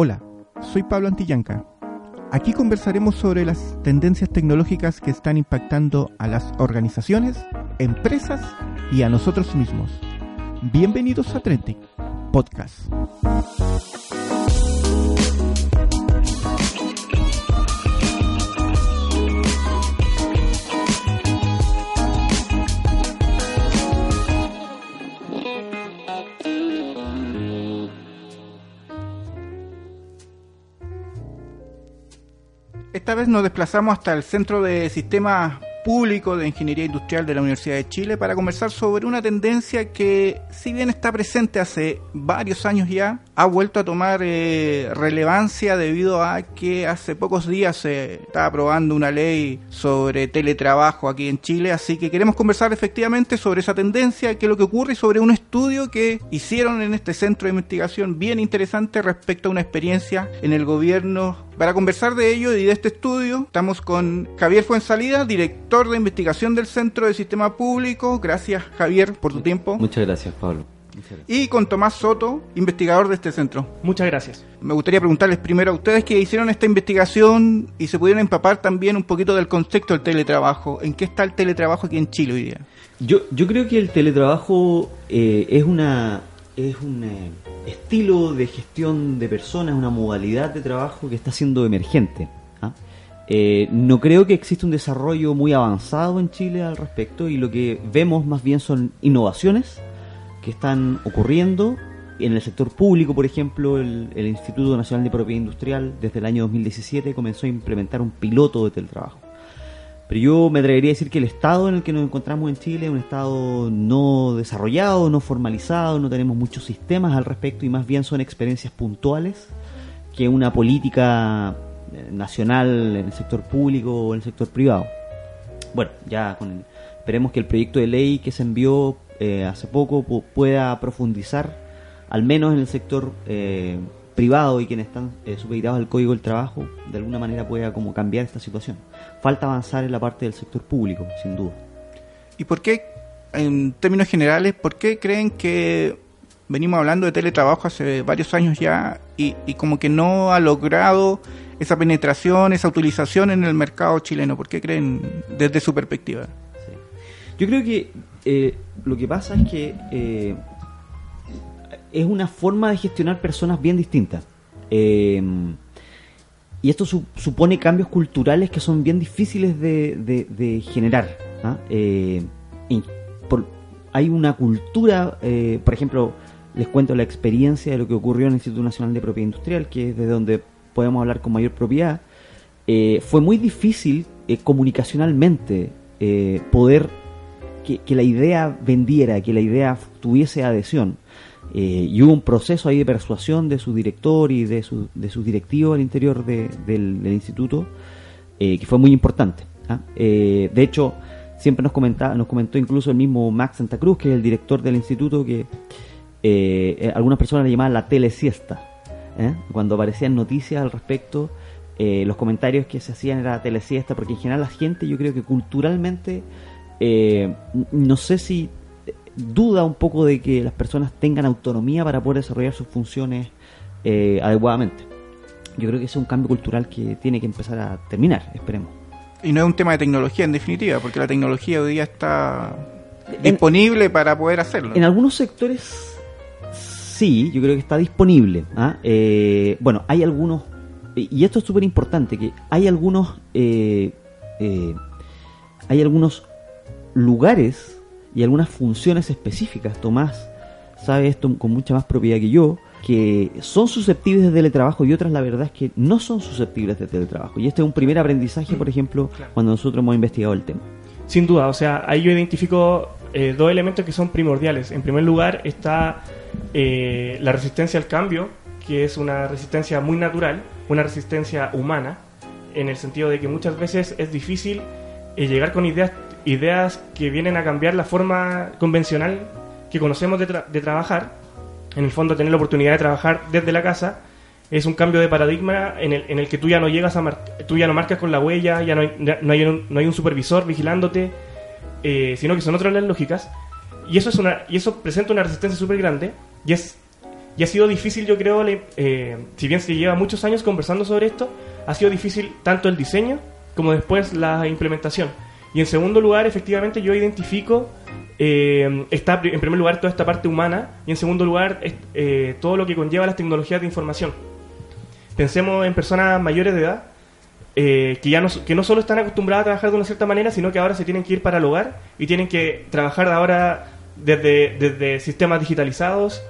Hola, soy Pablo Antillanca. Aquí conversaremos sobre las tendencias tecnológicas que están impactando a las organizaciones, empresas y a nosotros mismos. Bienvenidos a Trentic Podcast. Esta vez nos desplazamos hasta el Centro de Sistemas Públicos de Ingeniería Industrial de la Universidad de Chile para conversar sobre una tendencia que, si bien está presente hace varios años ya, ha vuelto a tomar eh, relevancia debido a que hace pocos días se está aprobando una ley sobre teletrabajo aquí en Chile, así que queremos conversar efectivamente sobre esa tendencia, qué es lo que ocurre y sobre un estudio que hicieron en este centro de investigación bien interesante respecto a una experiencia en el gobierno para conversar de ello y de este estudio, estamos con Javier Fuensalida, director de investigación del Centro de Sistema Público. Gracias, Javier, por tu tiempo. Muchas gracias, Pablo. Y con Tomás Soto, investigador de este centro. Muchas gracias. Me gustaría preguntarles primero a ustedes que hicieron esta investigación y se pudieron empapar también un poquito del contexto del teletrabajo. ¿En qué está el teletrabajo aquí en Chile hoy día? Yo, yo creo que el teletrabajo eh, es una es un eh, estilo de gestión de personas, una modalidad de trabajo que está siendo emergente. ¿ah? Eh, no creo que exista un desarrollo muy avanzado en Chile al respecto y lo que vemos más bien son innovaciones que están ocurriendo en el sector público, por ejemplo, el, el Instituto Nacional de Propiedad Industrial desde el año 2017 comenzó a implementar un piloto de teletrabajo. Pero yo me atrevería a decir que el estado en el que nos encontramos en Chile es un estado no desarrollado, no formalizado, no tenemos muchos sistemas al respecto y más bien son experiencias puntuales que una política eh, nacional en el sector público o en el sector privado. Bueno, ya con el- esperemos que el proyecto de ley que se envió eh, hace poco pu- pueda profundizar, al menos en el sector eh, privado y quienes están eh, al Código del Trabajo, de alguna manera pueda como cambiar esta situación. Falta avanzar en la parte del sector público, sin duda. ¿Y por qué, en términos generales, por qué creen que venimos hablando de teletrabajo hace varios años ya y, y como que no ha logrado esa penetración, esa utilización en el mercado chileno? ¿Por qué creen desde su perspectiva? Yo creo que eh, lo que pasa es que eh, es una forma de gestionar personas bien distintas. Eh, y esto su- supone cambios culturales que son bien difíciles de, generar. ¿ah? Eh, hay una cultura, por ejemplo, les cuento la experiencia de lo que ocurrió en el Instituto Nacional de Propiedad Industrial, que es de donde podemos hablar con mayor propiedad. Fue muy difícil comunicacionalmente poder que, que la idea vendiera, que la idea tuviese adhesión. Eh, y hubo un proceso ahí de persuasión de su director y de su, de sus directivos al interior de- del, del instituto, eh, que fue muy importante. ¿ah? Eh, de hecho, siempre nos, comentaba, nos comentó incluso el mismo Max Santa Cruz, que es el director del instituto, que eh, eh, algunas personas le llamaban la telesiesta. ¿eh? Cuando aparecían noticias al respecto, los comentarios que se hacían era telesiesta, porque en general la gente, yo creo que culturalmente, eh, no sé si duda un poco de que las personas tengan autonomía para poder desarrollar sus funciones eh, adecuadamente. Yo creo que ese es un cambio cultural que tiene que empezar a terminar, esperemos. Y no es un tema de tecnología en definitiva, porque la tecnología hoy día está disponible para poder hacerlo. En algunos sectores sí, yo creo que está disponible. ¿ah? Eh, bueno, hay algunos, y esto es súper importante, que hay algunos, eh, eh, hay algunos lugares y algunas funciones específicas. Tomás sabe esto con mucha más propiedad que yo, que son susceptibles de teletrabajo y otras la verdad es que no son susceptibles de teletrabajo. Y este es un primer aprendizaje, por ejemplo, Claro. cuando nosotros hemos investigado el tema. Sin duda, o sea, ahí yo identifico eh, dos elementos que son primordiales. En primer lugar está eh, la resistencia al cambio, que es una resistencia muy natural, una resistencia humana, en el sentido de que muchas veces es difícil eh, llegar con ideas, ideas que vienen a cambiar la forma convencional que conocemos de, tra- de trabajar. En el fondo, tener la oportunidad de trabajar desde la casa es un cambio de paradigma en el, en el que tú ya no llegas a mar- tú ya no marcas con la huella, ya no hay, no hay, un, no hay un supervisor vigilándote, eh, sino que son otras las lógicas. Y eso, es una, y eso presenta una resistencia súper grande y es Y ha sido difícil, yo creo, eh, si bien se lleva muchos años conversando sobre esto, ha sido difícil tanto el diseño como después la implementación. Y en segundo lugar, efectivamente, yo identifico, eh, está en primer lugar toda esta parte humana y en segundo lugar eh, todo lo que conlleva las tecnologías de información. Pensemos en personas mayores de edad que ya no, que no solo están acostumbradas a trabajar de una cierta manera, sino que ahora se tienen que ir para el hogar y tienen que trabajar ahora desde, desde sistemas digitalizados,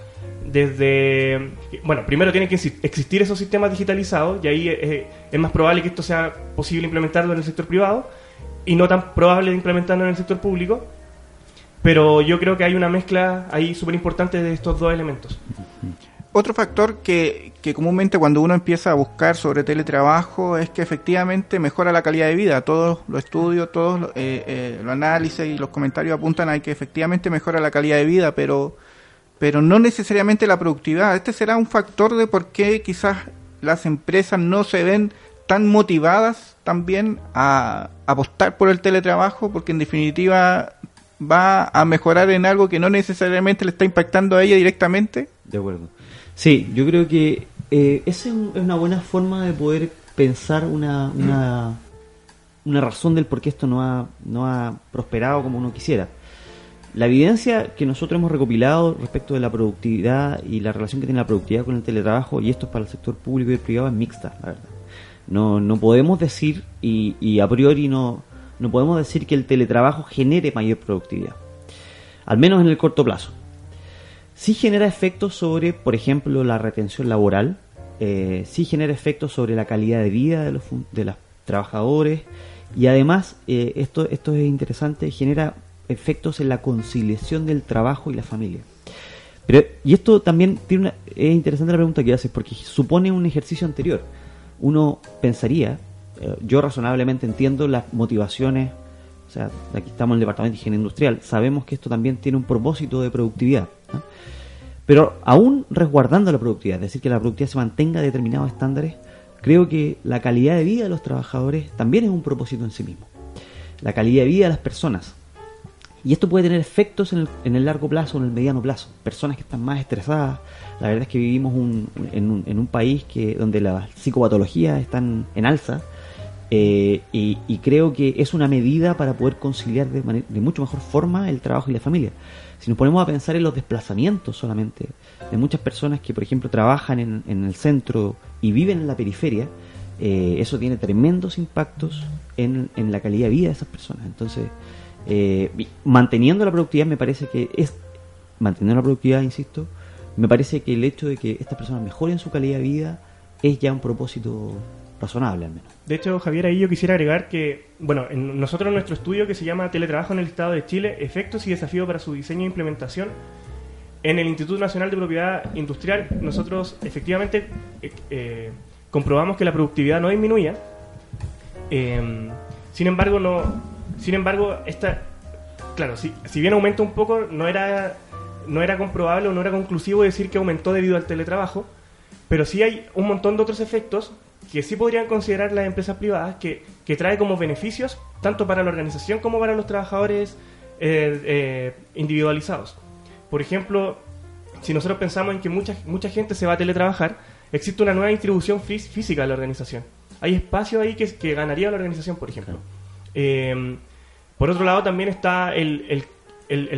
desde... Bueno, primero tienen que existir esos sistemas digitalizados y ahí eh, es más probable que esto sea posible implementarlo en el sector privado y no tan probable de implementarlo en el sector público. Pero yo creo que hay una mezcla ahí súper importante de estos dos elementos. Otro factor que, que, comúnmente cuando uno empieza a buscar sobre teletrabajo es que efectivamente mejora la calidad de vida. Todos los estudios, todos los, eh, eh, los análisis y los comentarios apuntan a que efectivamente mejora la calidad de vida, pero pero no necesariamente la productividad. Este será un factor de por qué quizás las empresas no se ven tan motivadas también a apostar por el teletrabajo, porque en definitiva va a mejorar en algo que no necesariamente le está impactando a ella directamente. De acuerdo. Sí, yo creo que eh, esa es una buena forma de poder pensar una, una, una razón del por qué esto no ha, no ha prosperado como uno quisiera. La evidencia que nosotros hemos recopilado respecto de la productividad y la relación que tiene la productividad con el teletrabajo, y esto es para el sector público y privado, es mixta, la verdad. No, no podemos decir, y, a priori no, no podemos decir que el teletrabajo genere mayor productividad, al menos en el corto plazo. Sí genera efectos sobre, por ejemplo, la retención laboral, eh, sí genera efectos sobre la calidad de vida de los, de los trabajadores, y además, eh, esto, esto es interesante, genera efectos en la conciliación del trabajo y la familia. Pero, y esto también tiene una, es interesante la pregunta que haces, porque supone un ejercicio anterior. Uno pensaría, eh, yo razonablemente entiendo las motivaciones, o sea, aquí estamos en el Departamento de Higiene Industrial, sabemos que esto también tiene un propósito de productividad. Pero aún resguardando la productividad, es decir, que la productividad se mantenga a determinados estándares, creo que la calidad de vida de los trabajadores también es un propósito en sí mismo. La calidad de vida de las personas, y esto puede tener efectos en el, largo plazo en el mediano plazo. Personas que están más estresadas. La verdad es que vivimos en, un, país que donde las psicopatologías están en alza. Eh, y, creo que es una medida para poder conciliar de, de, mucho mejor forma el trabajo y la familia. Si nos ponemos a pensar en los desplazamientos solamente de muchas personas que, por ejemplo, trabajan en, el centro y viven en la periferia, eh, eso tiene tremendos impactos en, en la calidad de vida de esas personas. Entonces, eh, manteniendo la productividad me parece que es, manteniendo la productividad, insisto, me parece que el hecho de que estas personas mejoren su calidad de vida es ya un propósito razonable al menos. De hecho, Javier, ahí yo quisiera agregar que, bueno, en nosotros nuestro estudio que se llama Teletrabajo en el Estado de Chile, efectos y desafíos para su diseño e implementación, en el Instituto Nacional de Propiedad Industrial, nosotros efectivamente eh, eh, comprobamos que la productividad no disminuía. Em, sin embargo, no, sin embargo, esta, claro, si, si bien aumenta un poco, no era, no era comprobable o no era conclusivo decir que aumentó debido al teletrabajo, pero sí hay un montón de otros efectos que sí podrían considerar las empresas privadas que, que trae como beneficios tanto para la organización como para los trabajadores eh, eh, individualizados. Por ejemplo, si nosotros pensamos en que mucha, mucha gente se va a teletrabajar, existe una nueva distribución física de la organización. Hay espacio ahí que, que ganaría la organización, por ejemplo. Eh, por otro lado, también está el, el,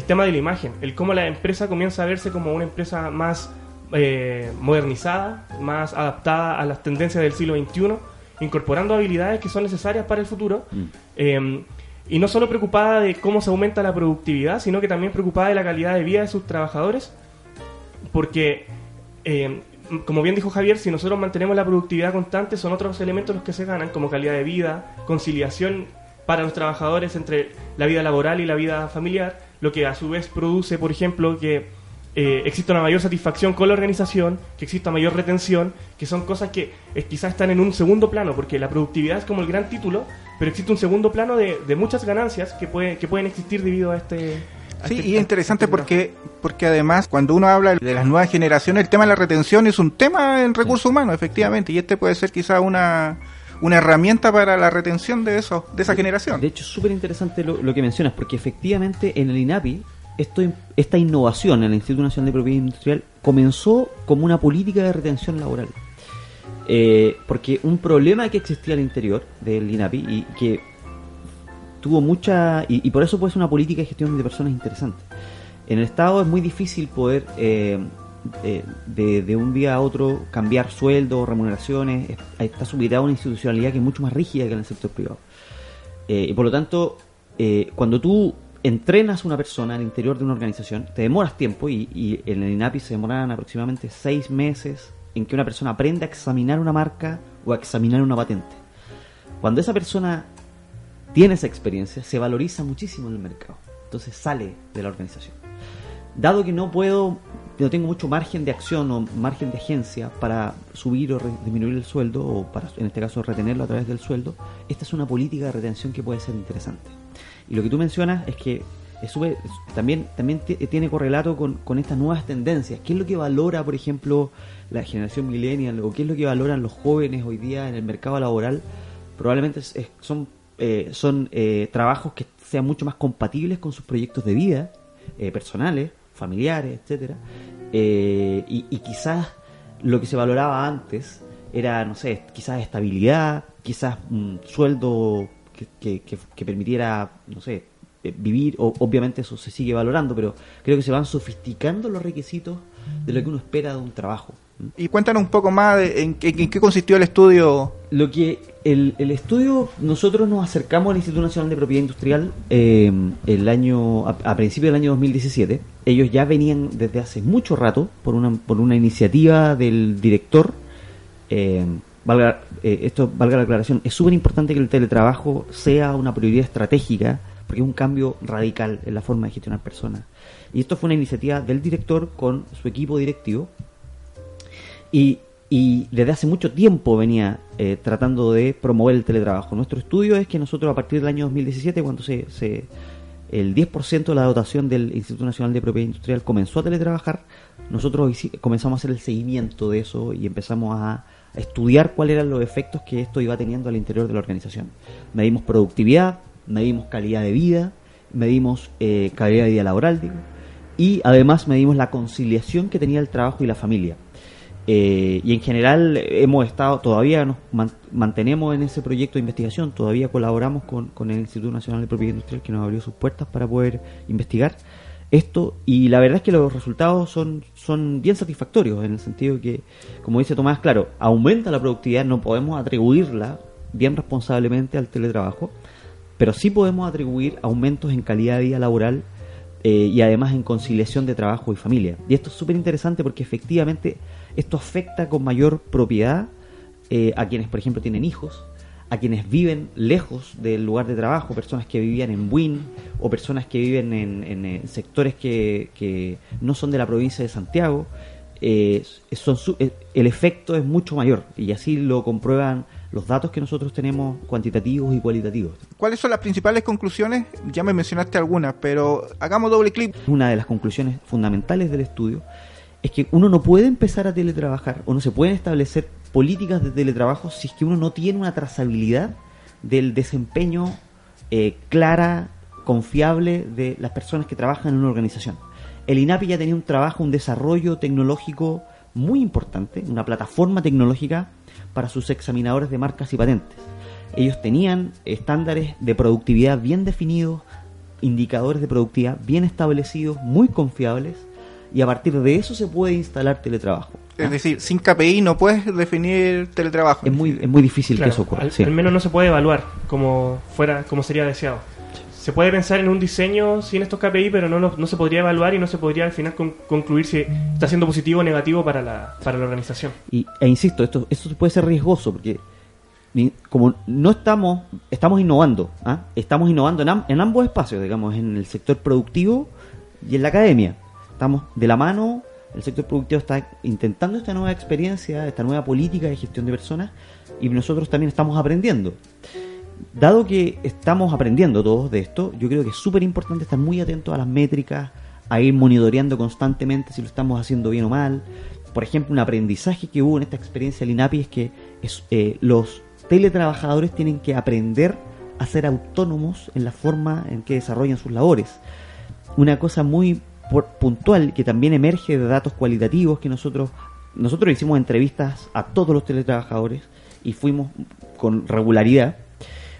tema de la imagen, el cómo la empresa comienza a verse como una empresa más eh, modernizada, más adaptada a las tendencias del siglo XXI, incorporando habilidades que son necesarias para el futuro. Mm. Em, y no solo preocupada de cómo se aumenta la productividad, sino que también preocupada de la calidad de vida de sus trabajadores, porque, em, como bien dijo Javier, si nosotros mantenemos la productividad constante, son otros elementos los que se ganan, como calidad de vida, conciliación para los trabajadores entre la vida laboral y la vida familiar, lo que a su vez produce, por ejemplo, que eh, exista una mayor satisfacción con la organización, que exista mayor retención, que son cosas que eh, quizás están en un segundo plano, porque la productividad es como el gran título, pero existe un segundo plano de, muchas ganancias que, puede, que pueden existir debido a este... sí, este y es interesante porque, porque además cuando uno habla de las nuevas generaciones, el tema de la retención es un tema en recursos humanos, efectivamente, y este puede ser quizás una una herramienta para la retención de eso, de esa generación. De hecho, es súper interesante lo, que mencionas, porque efectivamente en el INAPI esto, esta innovación en el Instituto Nacional de Propiedad Industrial comenzó como una política de retención laboral. Eh, porque un problema que existía al interior del INAPI y que tuvo mucha. Y, por eso puede ser una política de gestión de personas interesante. En el Estado es muy difícil poder. Eh, eh, de, un día a otro cambiar sueldos, remuneraciones, está subida una institucionalidad que es mucho más rígida que en el sector privado. y por lo tanto, cuando tú entrenas a una persona al interior de una organización, te demoras tiempo y, en el INAPI se demoran aproximadamente seis meses en que una persona aprenda a examinar una marca o a examinar una patente. Cuando esa persona tiene esa experiencia, se valoriza muchísimo en el mercado. Entonces sale de la organización. Dado que no puedo, no tengo mucho margen de acción o margen de agencia para subir o disminuir el sueldo, o para, en este caso, retenerlo a través del sueldo, esta es una política de retención que puede ser interesante. Y lo que tú mencionas es que también, también tiene correlato con, estas nuevas tendencias. ¿Qué es lo que valora, por ejemplo, la generación millennial o qué es lo que valoran los jóvenes hoy día en el mercado laboral? Probablemente son, eh, son eh, trabajos que sean mucho más compatibles con sus proyectos de vida, eh, personales, familiares, etcétera. Y, y, quizás lo que se valoraba antes era, no sé, quizás estabilidad, quizás un sueldo que, permitiera, no sé, eh, vivir, o, obviamente eso se sigue valorando, pero creo que se van sofisticando los requisitos de lo que uno espera de un trabajo. Y cuéntanos un poco más de en, qué consistió el estudio. Lo que el, estudio, nosotros nos acercamos al Instituto Nacional de Propiedad Industrial eh, el año a, principios del año 2017. Ellos ya venían desde hace mucho rato por una, por una iniciativa del director eh, valga, eh, esto valga la aclaración, es súper importante que el teletrabajo sea una prioridad estratégica porque es un cambio radical en la forma de gestionar personas. Y esto fue una iniciativa del director con su equipo directivo y, y desde hace mucho tiempo venía eh, tratando de promover el teletrabajo. Nuestro estudio es que nosotros a partir del año 2017, cuando se, se el 10% de la dotación del Instituto Nacional de Propiedad Industrial comenzó a teletrabajar, nosotros comenzamos a hacer el seguimiento de eso y empezamos a estudiar cuáles eran los efectos que esto iba teniendo al interior de la organización. Medimos productividad, medimos calidad de vida, medimos eh, calidad de vida laboral, digo, y además medimos la conciliación que tenía el trabajo y la familia. Eh, y en general hemos estado, todavía nos mantenemos en ese proyecto de investigación, todavía colaboramos con, con el Instituto Nacional de Propiedad Industrial que nos abrió sus puertas para poder investigar esto y la verdad es que los resultados son, son bien satisfactorios en el sentido que, como dice Tomás, claro, aumenta la productividad, no podemos atribuirla bien responsablemente al teletrabajo, pero sí podemos atribuir aumentos en calidad de vida laboral eh, y además en conciliación de trabajo y familia. Y esto es súper interesante porque efectivamente esto afecta con mayor propiedad eh, a quienes, por ejemplo, tienen hijos, a quienes viven lejos del lugar de trabajo, personas que vivían en Buin o personas que viven en, sectores que, no son de la provincia de Santiago, eh, son eh, el efecto es mucho mayor y así lo comprueban los datos que nosotros tenemos cuantitativos y cualitativos. ¿Cuáles son las principales conclusiones? Ya me mencionaste algunas, pero hagamos doble clic. Una de las conclusiones fundamentales del estudio es que uno no puede empezar a teletrabajar o no se pueden establecer políticas de teletrabajo si es que uno no tiene una trazabilidad del desempeño eh, clara, confiable de las personas que trabajan en una organización. El INAPI ya tenía un trabajo, un desarrollo tecnológico muy importante, una plataforma tecnológica para sus examinadores de marcas y patentes. Ellos tenían estándares de productividad bien definidos, indicadores de productividad bien establecidos, muy confiables, y a partir de eso se puede instalar teletrabajo. Es decir, sin KPI no puedes definir teletrabajo. Es muy, es muy difícil que eso ocurra. Al, menos no se puede evaluar como fuera, como sería deseado. Se puede pensar en un diseño sin estos KPI, pero no, no, se podría evaluar y no se podría al final concluir si está siendo positivo o negativo para la, para la organización. Y, e insisto, esto, esto puede ser riesgoso porque como no estamos, estamos innovando, ¿ah? estamos innovando en, en ambos espacios, digamos, en el sector productivo y en la academia estamos de la mano, el sector productivo está intentando esta nueva experiencia, esta nueva política de gestión de personas y nosotros también estamos aprendiendo. Dado que estamos aprendiendo todos de esto, yo creo que es súper importante estar muy atentos a las métricas, a ir monitoreando constantemente si lo estamos haciendo bien o mal. Por ejemplo, un aprendizaje que hubo en esta experiencia del INAPI es que eh, los teletrabajadores tienen que aprender a ser autónomos en la forma en que desarrollan sus labores una cosa muy puntual que también emerge de datos cualitativos que nosotros nosotros hicimos entrevistas a todos los teletrabajadores y fuimos con regularidad.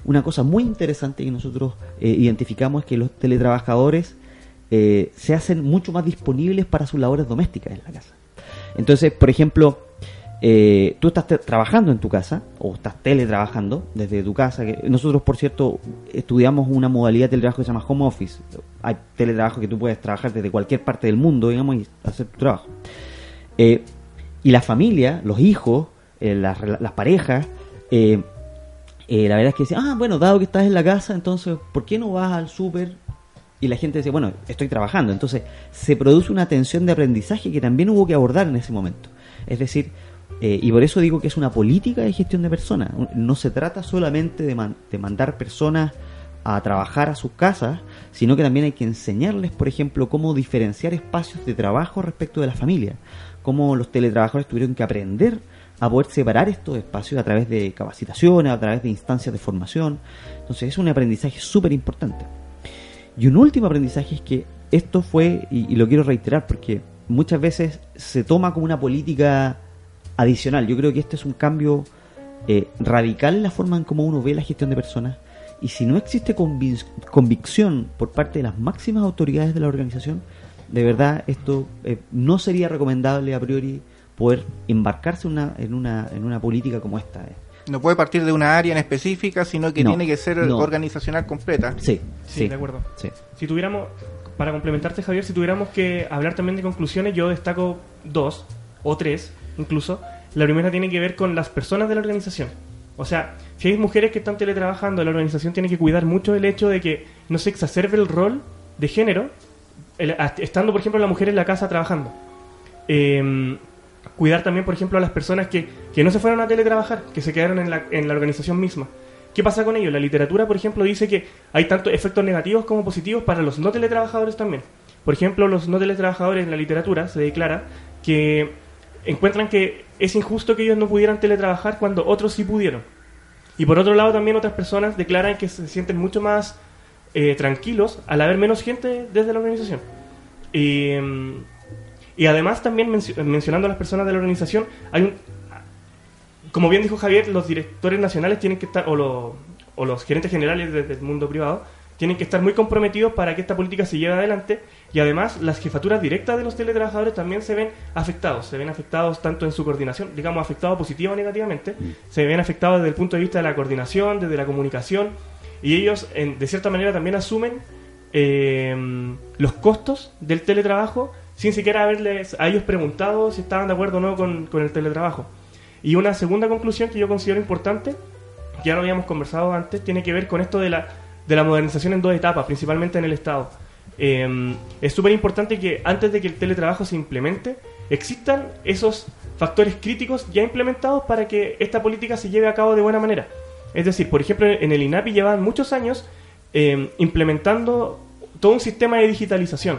Una cosa muy interesante que nosotros eh, identificamos es que los teletrabajadores eh, se hacen mucho más disponibles para sus labores domésticas en la casa. Entonces, por ejemplo, eh, tú estás trabajando en tu casa o estás teletrabajando desde tu casa. Que nosotros, por cierto, estudiamos una modalidad de teletrabajo que se llama home office. Hay teletrabajo que tú puedes trabajar desde cualquier parte del mundo, digamos, y hacer tu trabajo. Eh, y la familia, los hijos, eh, las, parejas, la verdad es que dicen, ah, bueno, dado que estás en la casa, entonces, ¿por qué no vas al súper y la gente dice, bueno, estoy trabajando. Entonces se produce una tensión de aprendizaje que también hubo que abordar en ese momento. Es decir, eh, y por eso digo que es una política de gestión de personas. No se trata solamente de, mandar personas a trabajar a sus casas, sino que también hay que enseñarles, por ejemplo, cómo diferenciar espacios de trabajo respecto de la familia, cómo los teletrabajadores tuvieron que aprender a poder separar estos espacios a través de capacitaciones, a través de instancias de formación. Entonces es un aprendizaje súper importante. Y un último aprendizaje es que esto fue, y, lo quiero reiterar porque muchas veces se toma como una política adicional. Yo creo que este es un cambio eh, radical en la forma en cómo uno ve la gestión de personas. Y si no existe convicción por parte de las máximas autoridades de la organización, de verdad esto eh, no sería recomendable a priori poder embarcarse una, en, una, en una política como esta. Eh. No puede partir de una área en específica, sino que tiene que ser organizacional completa. Sí, sí, de acuerdo. Si tuviéramos, para complementarte Javier, si tuviéramos que hablar también de conclusiones, yo destaco dos o tres incluso. La primera tiene que ver con las personas de la organización. O sea, si hay mujeres que están teletrabajando, la organización tiene que cuidar mucho el hecho de que no se exacerbe el rol de género, estando, por ejemplo, la mujer en la casa trabajando. Eh, cuidar también, por ejemplo, a las personas que, que no se fueron a teletrabajar, que se quedaron en la, en la organización misma. ¿Qué pasa con ello? La literatura, por ejemplo, dice que hay tanto efectos negativos como positivos para los no teletrabajadores también. Por ejemplo, los no teletrabajadores en la literatura se declara que encuentran que es injusto que ellos no pudieran teletrabajar cuando otros sí pudieron. Y por otro lado, también otras personas declaran que se sienten mucho más eh, tranquilos al haber menos gente desde la organización. Y, mm, y además también mencionando a las personas de la organización, hay un, como bien dijo Javier, los directores nacionales tienen que estar, o, o los gerentes generales del mundo privado, tienen que estar muy comprometidos para que esta política se lleve adelante y además las jefaturas directas de los teletrabajadores también se ven afectados, se ven afectados tanto en su coordinación, digamos afectados positiva o negativamente, mm. se ven afectados desde el punto de vista de la coordinación, desde la comunicación y ellos en, de cierta manera también asumen eh, los costos del teletrabajo sin siquiera haberles a ellos preguntado si estaban de acuerdo o no con, el teletrabajo. Y una segunda conclusión que yo considero importante, que ya lo habíamos conversado antes, tiene que ver con esto de la, de la modernización en dos etapas, principalmente en el Estado. Em, es súper importante que antes de que el teletrabajo se implemente, existan esos factores críticos ya implementados para que esta política se lleve a cabo de buena manera. Es decir, por ejemplo, en el INAPI llevan muchos años em, implementando todo un sistema de digitalización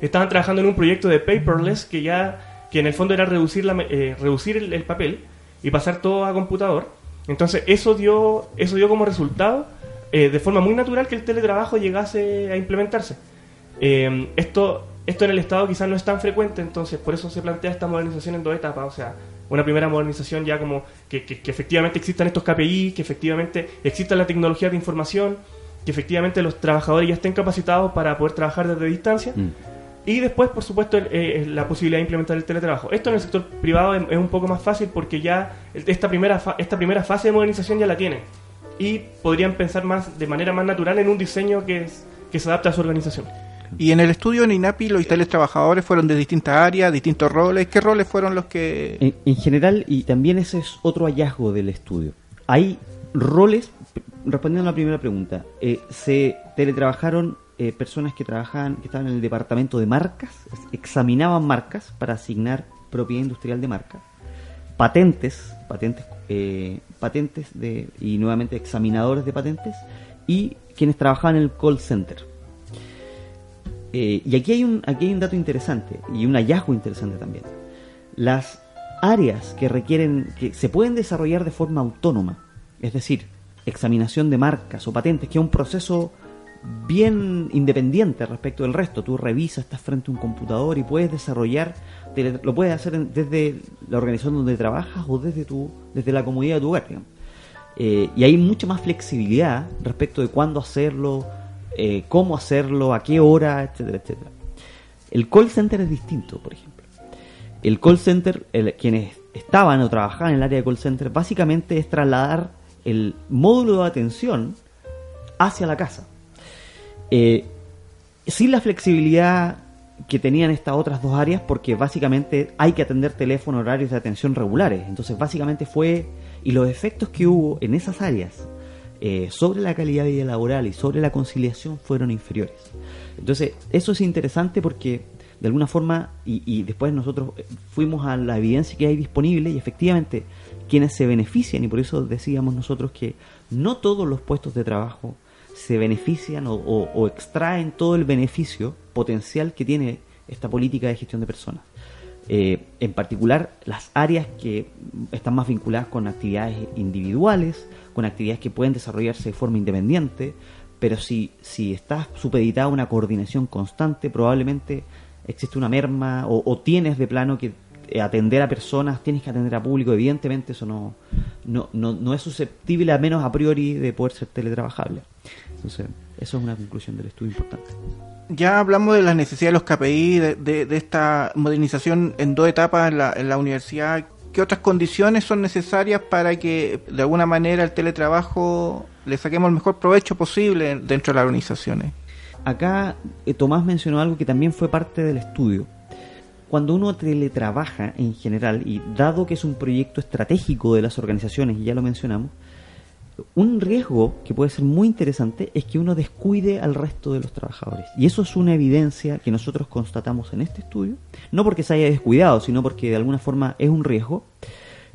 Estaban trabajando en un proyecto de paperless que ya, que en el fondo era reducir, la, eh, reducir el, papel y pasar todo a computador. Entonces eso dio, eso dio como resultado eh, de forma muy natural que el teletrabajo llegase a implementarse. Eh, esto, esto en el Estado quizás no es tan frecuente, entonces por eso se plantea esta modernización en dos etapas. O sea, una primera modernización ya como que, que, efectivamente existan estos KPI, que efectivamente exista la tecnología de información que efectivamente los trabajadores ya estén capacitados para poder trabajar desde distancia. Mm. Y después, por supuesto, eh, la posibilidad de implementar el teletrabajo. Esto en el sector privado es, un poco más fácil porque ya esta primera, esta primera fase de modernización ya la tienen. Y podrían pensar más de manera más natural en un diseño que, que se adapte a su organización. Y en el estudio en INAPI los teletrabajadores fueron de distintas áreas, distintos roles. ¿Qué roles fueron los que...? en general, y también ese es otro hallazgo del estudio. Hay roles respondiendo a la primera pregunta, eh, se teletrabajaron eh, personas que trabajaban, que estaban en el departamento de marcas, examinaban marcas para asignar propiedad industrial de marca, patentes, patentes, eh, patentes de, y nuevamente examinadores de patentes y quienes trabajaban en el call center. y aquí hay, un, aquí hay un dato interesante y un hallazgo interesante también. Las áreas que requieren, que se pueden desarrollar de forma autónoma, es decir, examinación de marcas o patentes, que es un proceso bien independiente respecto del resto. Tú revisas, estás frente a un computador y puedes desarrollar, lo puedes hacer desde la organización donde trabajas o desde tu, desde la comodidad de tu hogar. Eh, y hay mucha más flexibilidad respecto de cuándo hacerlo, eh, cómo hacerlo, a qué hora, etcétera, etcétera. El call center es distinto, por ejemplo. El call center, quienes estaban o trabajaban en el área de call center, básicamente es trasladar el módulo de atención hacia la casa. Eh, sin la flexibilidad que tenían estas otras dos áreas, porque básicamente hay que atender teléfono horarios de atención regulares. Entonces, básicamente fue. Y los efectos que hubo en esas áreas eh, sobre la calidad de vida laboral y sobre la conciliación fueron inferiores. Entonces, eso es interesante porque de alguna forma, y, después nosotros eh, fuimos a la evidencia que hay disponible y efectivamente quienes se benefician, y por eso decíamos nosotros que no todos los puestos de trabajo se benefician o, extraen todo el beneficio potencial que tiene esta política de gestión de personas. Eh, en particular, las áreas que están más vinculadas con actividades individuales, con actividades que pueden desarrollarse de forma independiente, pero si, si está supeditada a una coordinación constante, probablemente existe una merma o, tienes de plano que atender a personas, tienes que atender a público, evidentemente eso no, no, no, es susceptible, a menos a priori, de poder ser teletrabajable. Entonces, eso es una conclusión del estudio importante. Ya hablamos de las necesidades de los KPI, de, de, esta modernización en dos etapas en la, en la universidad. ¿Qué otras condiciones son necesarias para que de alguna manera el teletrabajo le saquemos el mejor provecho posible dentro de las organizaciones? acá eh, Tomás mencionó algo que también fue parte del estudio. Cuando uno teletrabaja en general, y dado que es un proyecto estratégico de las organizaciones, y ya lo mencionamos, un riesgo que puede ser muy interesante es que uno descuide al resto de los trabajadores. Y eso es una evidencia que nosotros constatamos en este estudio, no porque se haya descuidado, sino porque de alguna forma es un riesgo.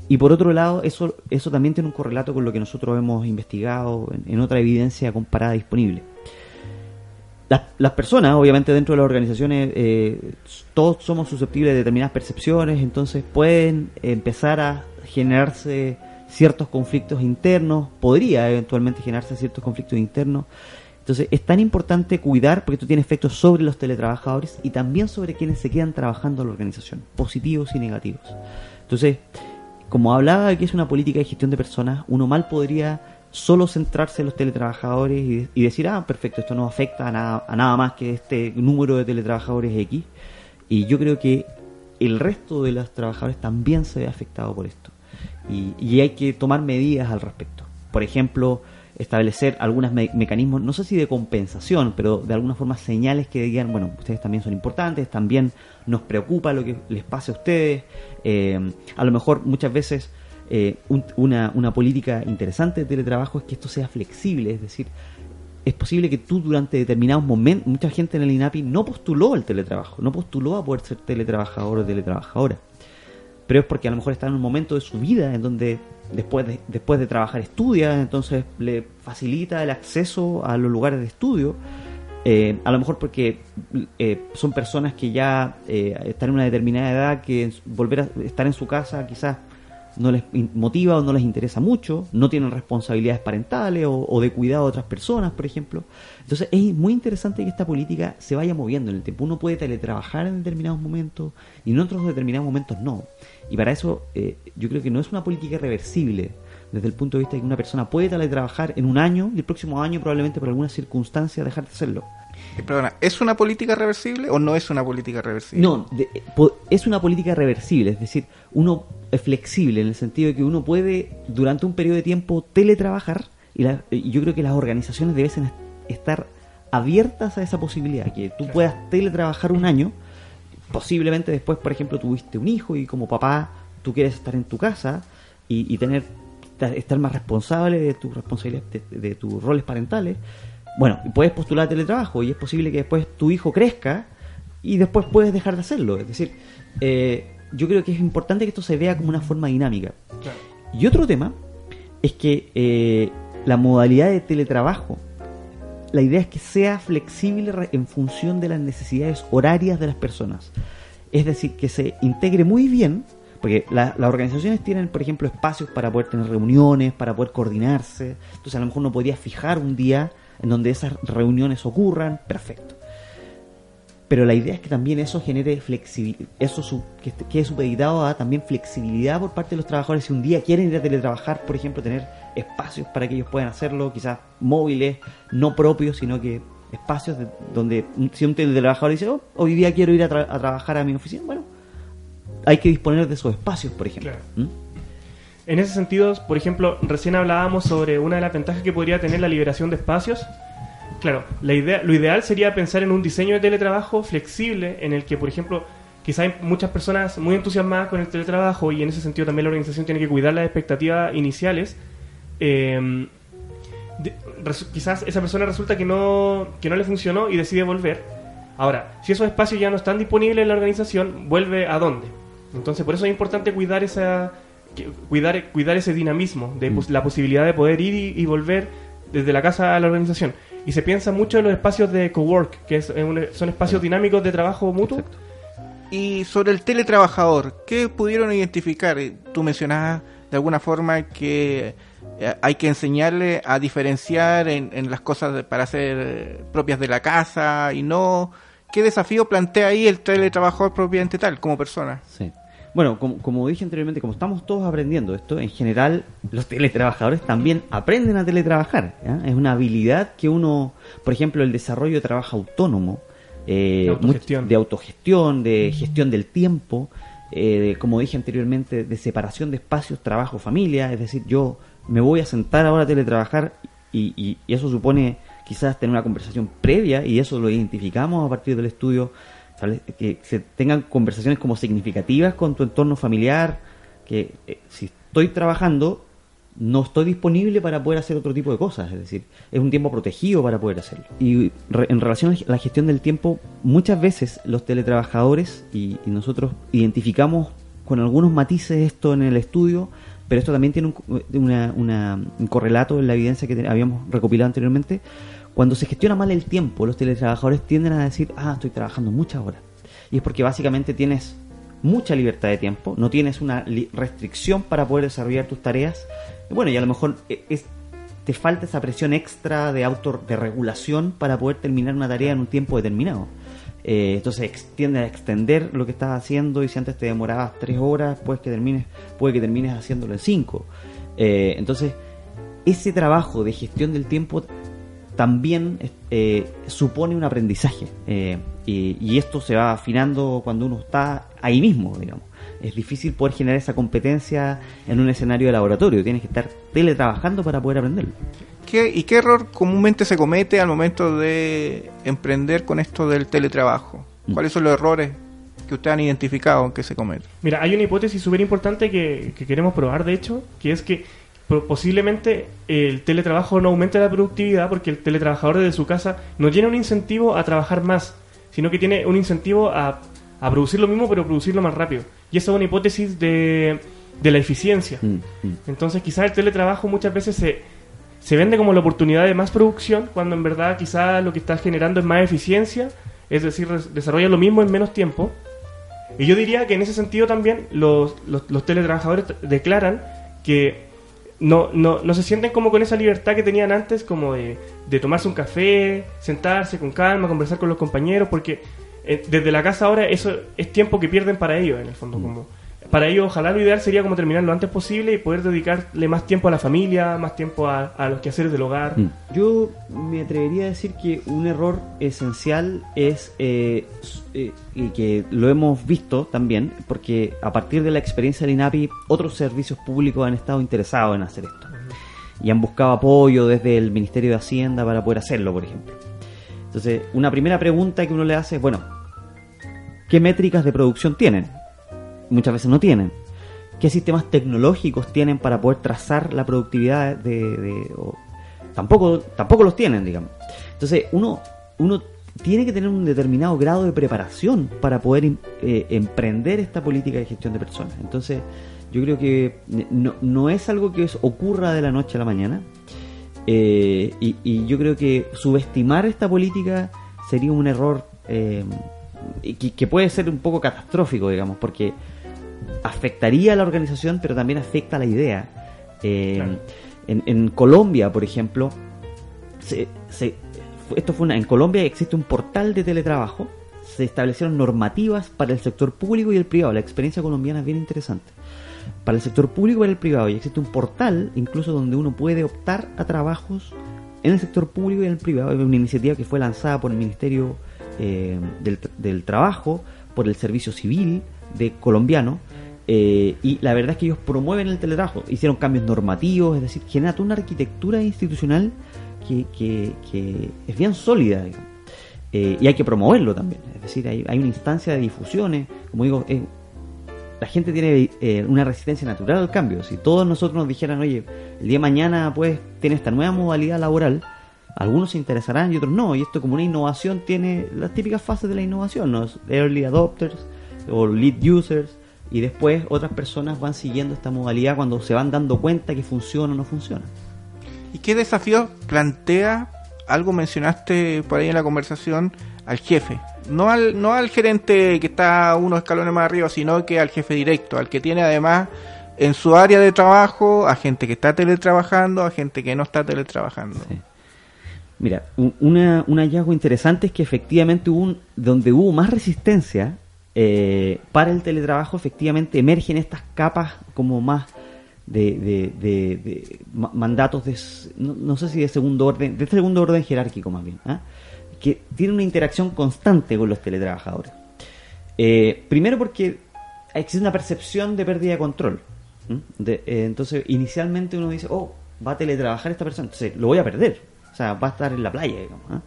Y por otro lado, eso, eso también tiene un correlato con lo que nosotros hemos investigado en otra evidencia comparada disponible las, personas, obviamente dentro de las organizaciones, eh, todos somos susceptibles de determinadas percepciones, entonces pueden empezar a generarse ciertos conflictos internos, podría eventualmente generarse ciertos conflictos internos. Entonces es tan importante cuidar porque esto tiene efectos sobre los teletrabajadores y también sobre quienes se quedan trabajando en la organización, positivos y negativos. Entonces, como hablaba de que es una política de gestión de personas, uno mal podría solo centrarse en los teletrabajadores y, decir, ah, perfecto, esto no afecta a nada, a nada más que este número de teletrabajadores X. Y yo creo que el resto de los trabajadores también se ve afectado por esto. Y, hay que tomar medidas al respecto. Por ejemplo, establecer algunos mecanismos, no sé si de compensación, pero de alguna forma señales que digan, bueno, ustedes también son importantes, también nos preocupa lo que les pase a ustedes. Eh, a lo mejor muchas veces eh, una, una política interesante de teletrabajo es que esto sea flexible, es decir, es posible que tú durante determinados momentos, mucha gente en el INAPI no postuló al teletrabajo, no postuló a poder ser teletrabajador o teletrabajadora, pero es porque a lo mejor está en un momento de su vida en donde después de, después de trabajar estudia, entonces le facilita el acceso a los lugares de estudio, eh, a lo mejor porque eh, son personas que ya están en una determinada edad que volver a estar en su casa quizás no les motiva o no les interesa mucho, no tienen responsabilidades parentales o, de cuidado de otras personas, por ejemplo. Entonces es muy interesante que esta política se vaya moviendo en el tiempo. Uno puede teletrabajar en determinados momentos y en otros determinados momentos no. Y para eso eh, yo creo que no es una política reversible desde el punto de vista de que una persona puede teletrabajar en un año y el próximo año probablemente por alguna circunstancia dejar de hacerlo. Eh, perdona, ¿es una política reversible o no es una política reversible? No, eh, es una política reversible, es decir, uno es flexible en el sentido de que uno puede durante un periodo de tiempo teletrabajar y, y yo creo que las organizaciones deben estar abiertas a esa posibilidad, que tú puedas teletrabajar un año, posiblemente después, por ejemplo, tuviste un hijo y como papá tú quieres estar en tu casa y, tener estar más responsable de tus responsabilidades, de tus roles parentales bueno, puedes postular teletrabajo y es posible que después tu hijo crezca y después puedes dejar de hacerlo. Es decir, eh, yo creo que es importante que esto se vea como una forma dinámica. Y otro tema es que eh, la modalidad de teletrabajo, la idea es que sea flexible en función de las necesidades horarias de las personas. Es decir, que se integre muy bien, porque las organizaciones tienen, por ejemplo, espacios para poder tener reuniones, para poder coordinarse. Entonces, a lo mejor uno podría fijar un día en donde esas reuniones ocurran, perfecto. Pero la idea es que también eso genere flexibilidad, eso su, que quede supeditado a también flexibilidad por parte de los trabajadores. Si un día quieren ir a teletrabajar, por ejemplo, tener espacios para que ellos puedan hacerlo, quizás móviles, no propios, sino que espacios de- donde si un teletrabajador dice, oh, hoy día quiero ir a, tra- a trabajar a mi oficina, bueno, hay que disponer de esos espacios, por ejemplo. Claro. ¿Mm? En ese sentido, por ejemplo, recién hablábamos sobre una de las ventajas que podría tener la liberación de espacios. Claro, la idea, lo ideal sería pensar en un diseño de teletrabajo flexible en el que, por ejemplo, quizá hay muchas personas muy entusiasmadas con el teletrabajo y en ese sentido también la organización tiene que cuidar las expectativas iniciales. Resu- quizás esa persona resulta que no, que no le funcionó y decide volver. Ahora, si esos espacios ya no están disponibles en la organización, ¿vuelve a dónde? Entonces, por eso es importante cuidar esa cuidar, cuidar ese dinamismo, de Mm. pos- la posibilidad de poder ir y, y volver desde la casa a la organización. Y se piensa mucho en los espacios de cowork, que es- es un- son espacios dinámicos de trabajo mutuo. Exacto. Y sobre el teletrabajador, ¿qué pudieron identificar? Eh, Tú mencionabas de alguna forma que eh, hay que enseñarle a diferenciar en, en las cosas de- para ser eh, propias de la casa y no. ¿Qué desafío plantea ahí el teletrabajador propiamente tal, como persona? Sí. Bueno, como, como dije anteriormente, como estamos todos aprendiendo esto, en general los teletrabajadores también aprenden a teletrabajar. ¿ya? Es una habilidad que uno, por ejemplo, el desarrollo de trabajo autónomo, eh, De autogestión. much- de autogestión, de gestión del tiempo, eh, de, como dije anteriormente, de separación de espacios, trabajo, familia. Es decir, yo me voy a sentar ahora a teletrabajar y, y- y eso supone quizás tener una conversación previa y eso lo identificamos a partir del estudio ¿sabes? que se tengan conversaciones como significativas con tu entorno familiar, que eh, si estoy trabajando no estoy disponible para poder hacer otro tipo de cosas, es decir, es un tiempo protegido para poder hacerlo. Y re- en relación a la gestión del tiempo, muchas veces los teletrabajadores y, y nosotros identificamos con algunos matices esto en el estudio, pero esto también tiene un, una- una- un correlato en la evidencia que te- habíamos recopilado anteriormente. Cuando se gestiona mal el tiempo, los teletrabajadores tienden a decir, ah, estoy trabajando muchas horas. Y es porque básicamente tienes mucha libertad de tiempo, no tienes una restricción para poder desarrollar tus tareas. Bueno, y a lo mejor e- es, te falta esa presión extra de auto de regulación para poder terminar una tarea en un tiempo determinado. Eh, entonces tiende a extender lo que estás haciendo y si antes te demorabas tres horas, pues que termines, puede que termines haciéndolo en cinco. Eh, entonces, ese trabajo de gestión del tiempo también eh, supone un aprendizaje eh, y, y esto se va afinando cuando uno está ahí mismo, digamos. Es difícil poder generar esa competencia en un escenario de laboratorio, tienes que estar teletrabajando para poder aprenderlo. ¿Qué, ¿Y qué error comúnmente se comete al momento de emprender con esto del teletrabajo? Mm. ¿Cuáles son los errores que ustedes han identificado que se cometen? Mira, hay una hipótesis súper importante que, que queremos probar, de hecho, que es que posiblemente el teletrabajo no aumente la productividad porque el teletrabajador desde su casa no tiene un incentivo a trabajar más, sino que tiene un incentivo a, a producir lo mismo pero producirlo más rápido. Y esa es una hipótesis de, de la eficiencia. Mm, mm. Entonces quizás el teletrabajo muchas veces se, se vende como la oportunidad de más producción, cuando en verdad quizás lo que estás generando es más eficiencia, es decir, desarrolla lo mismo en menos tiempo. Y yo diría que en ese sentido también los, los, los teletrabajadores declaran que no, no, no se sienten como con esa libertad que tenían antes, como de, de tomarse un café, sentarse con calma, conversar con los compañeros, porque eh, desde la casa ahora eso es tiempo que pierden para ellos, en el fondo. Como, para ellos, ojalá lo ideal sería como terminar lo antes posible y poder dedicarle más tiempo a la familia, más tiempo a, a los quehaceres del hogar. Mm. Yo me atrevería a decir que un error esencial es, eh, eh, y que lo hemos visto también, porque a partir de la experiencia del INAPI, otros servicios públicos han estado interesados en hacer esto. Y han buscado apoyo desde el Ministerio de Hacienda para poder hacerlo, por ejemplo. Entonces, una primera pregunta que uno le hace es, bueno, ¿qué métricas de producción tienen? Muchas veces no tienen. ¿Qué sistemas tecnológicos tienen para poder trazar la productividad de... o- tampoco, tampoco los tienen, digamos. Entonces, uno, uno tiene que tener un determinado grado de preparación para poder em- eh, emprender esta política de gestión de personas. Entonces, yo creo que no, no es algo que ocurra de la noche a la mañana. Eh, y, yo creo que subestimar esta política sería un error eh, que puede ser un poco catastrófico, digamos, porque afectaría a la organización, pero también afecta a la idea. Eh, Claro. en, en Colombia, por ejemplo, se, se- esto fue una, en Colombia existe un portal de teletrabajo, se establecieron normativas para el sector público y el privado. La experiencia colombiana es bien interesante. Para el sector público y para el privado, y existe un portal incluso donde uno puede optar a trabajos en el sector público y en el privado. Es una iniciativa que fue lanzada por el Ministerio eh, del, del Trabajo, por el Servicio Civil de colombiano, eh, y la verdad es que ellos promueven el teletrabajo, hicieron cambios normativos, es decir, genera toda una arquitectura institucional que, que- que es bien sólida, digamos. Eh, y hay que promoverlo también, es decir, hay, hay una instancia de difusiones, como digo, la gente tiene eh, una resistencia natural al cambio. Si todos nosotros nos dijeran, oye, el día de mañana pues tiene esta nueva modalidad laboral, algunos se interesarán y otros no. Y esto como una innovación tiene las típicas fases de la innovación, ¿no? Early adopters o lead users. Y después otras personas van siguiendo esta modalidad cuando se van dando cuenta que funciona o no funciona. ¿Y qué desafío plantea, algo mencionaste por ahí en la conversación, al jefe? No al, no al gerente que está unos escalones más arriba, sino que al jefe directo, al que tiene además en su área de trabajo a gente que está teletrabajando, a gente que no está teletrabajando. Sí. Mira, un, una- un hallazgo interesante es que efectivamente hubo un, donde hubo más resistencia eh, para el teletrabajo, efectivamente emergen estas capas como más de, de- de- de ma- mandatos de, no, sé si de segundo orden, de segundo orden jerárquico más bien, ¿ah? que tienen una interacción constante con los teletrabajadores. Eh, primero porque existe una percepción de pérdida de control. eh, entonces, inicialmente uno dice, oh, va a teletrabajar esta persona, entonces lo voy a perder. O sea, va a estar en la playa, digamos, ¿ah?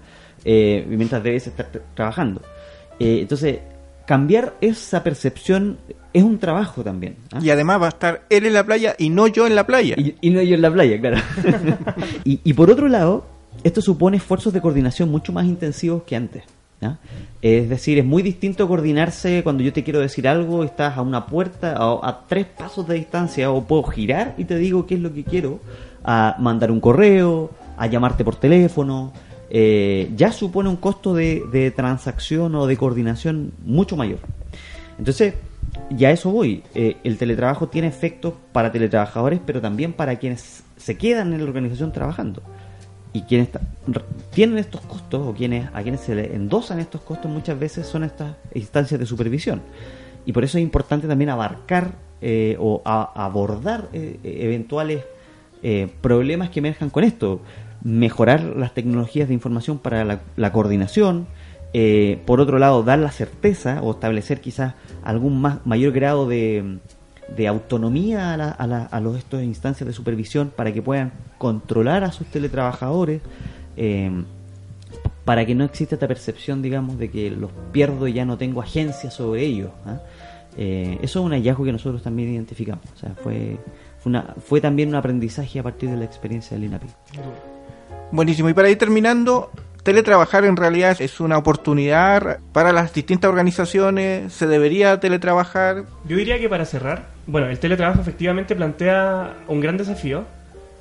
Mientras debes estar tra- trabajando. Entonces, cambiar esa percepción es un trabajo también. ¿ah? Y además va a estar él en la playa y no yo en la playa. Y, y no yo en la playa, claro. y, y por otro lado, esto supone esfuerzos de coordinación mucho más intensivos que antes. ¿ya? Es decir, es muy distinto coordinarse cuando yo te quiero decir algo, estás a una puerta, a, a tres pasos de distancia, o puedo girar y te digo qué es lo que quiero, a mandar un correo, a llamarte por teléfono. Eh, ya supone un costo de, de transacción o de coordinación mucho mayor. Entonces, ya eso voy. Eh, el teletrabajo tiene efectos para teletrabajadores, pero también para quienes se quedan en la organización trabajando. Y quienes tienen estos costos, o quienes a quienes se le endosan estos costos, muchas veces son estas instancias de supervisión. Y por eso es importante también abarcar eh, o abordar eh, eventuales eh, problemas que emerjan con esto. Mejorar las tecnologías de información para la, coordinación. eh, por otro lado, dar la certeza o establecer quizás algún más, mayor grado de, autonomía a, la- a, la- a los estos instancias de supervisión para que puedan controlar a sus teletrabajadores. eh, para que no exista esta percepción, digamos, de que los pierdo y ya no tengo agencia sobre ellos. ¿ah? Eh, eso es un hallazgo que nosotros también identificamos. O sea, fue, una, fue también un aprendizaje a partir de la experiencia del INAPI. Buenísimo. Y para ir terminando, teletrabajar en realidad es una oportunidad para las distintas organizaciones. Se debería teletrabajar. Yo diría que para cerrar, bueno, el teletrabajo efectivamente plantea un gran desafío.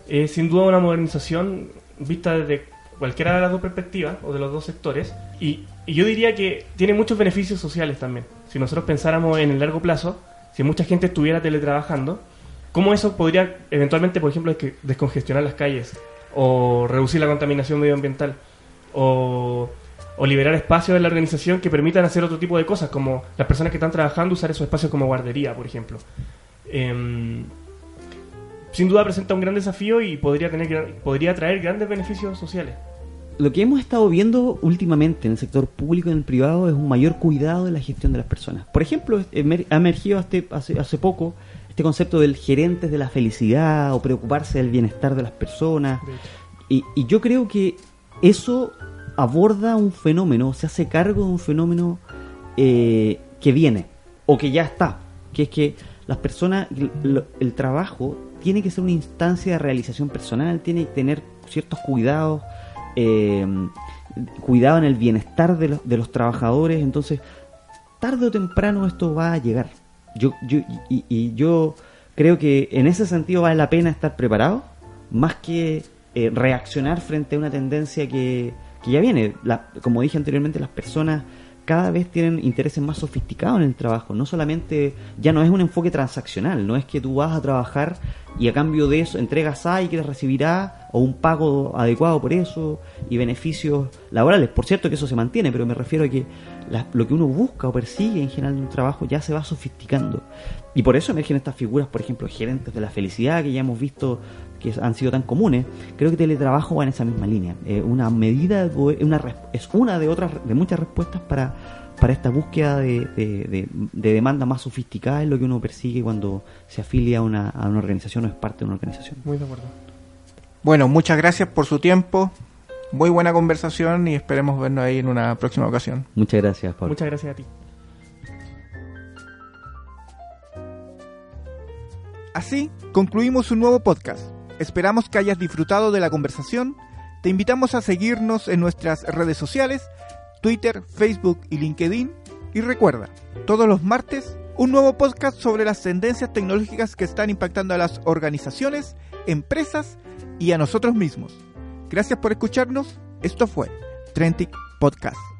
Es sin duda una modernización vista desde cualquiera de las dos perspectivas o de los dos sectores. Y, y yo diría que tiene muchos beneficios sociales también. Si nosotros pensáramos en el largo plazo, si mucha gente estuviera teletrabajando, ¿cómo eso podría eventualmente, por ejemplo, descongestionar las calles? O reducir la contaminación medioambiental? O, o liberar espacios en la organización que permitan hacer otro tipo de cosas, como las personas que están trabajando usar esos espacios como guardería, por ejemplo. Em, sin duda presenta un gran desafío y podría, tener, podría traer grandes beneficios sociales. Lo que hemos estado viendo últimamente en el sector público y en el privado es un mayor cuidado de la gestión de las personas. Por ejemplo, ha emergido hace poco este concepto del gerente de la felicidad o preocuparse del bienestar de las personas. Y, y yo creo que eso aborda un fenómeno, se hace cargo de un fenómeno eh, que viene o que ya está, que es que las personas, el, el trabajo tiene que ser una instancia de realización personal, tiene que tener ciertos cuidados, eh, cuidado en el bienestar de los, de los trabajadores, entonces tarde o temprano esto va a llegar. Yo, yo, y, y yo creo que en ese sentido vale la pena estar preparado, más que eh, reaccionar frente a una tendencia que, que ya viene. La- como dije anteriormente, las personas cada vez tienen intereses más sofisticados en el trabajo. No solamente, ya no es un enfoque transaccional, no es que tú vas a trabajar y a cambio de eso entregas A y que recibirá o un pago adecuado por eso y beneficios laborales. Por cierto que eso se mantiene, pero me refiero a que lo que uno busca o persigue en general en un trabajo ya se va sofisticando. Y por eso emergen estas figuras, por ejemplo, gerentes de la felicidad que ya hemos visto que han sido tan comunes. Creo que teletrabajo va en esa misma línea. Eh, una medida, una, es una de otras, de muchas respuestas para, para esta búsqueda de, de, demanda más sofisticada es lo que uno persigue cuando se afilia a una, a una organización o es parte de una organización. Muy de acuerdo. Bueno, muchas gracias por su tiempo. Muy buena conversación y esperemos vernos ahí en una próxima ocasión. Muchas gracias, Pablo. Muchas gracias a ti. Así concluimos un nuevo podcast. Esperamos que hayas disfrutado de la conversación. Te invitamos a seguirnos en nuestras redes sociales, Twitter, Facebook y LinkedIn. Y recuerda, todos los martes, un nuevo podcast sobre las tendencias tecnológicas que están impactando a las organizaciones, empresas y a nosotros mismos. Gracias por escucharnos. Esto fue Trentic Podcast.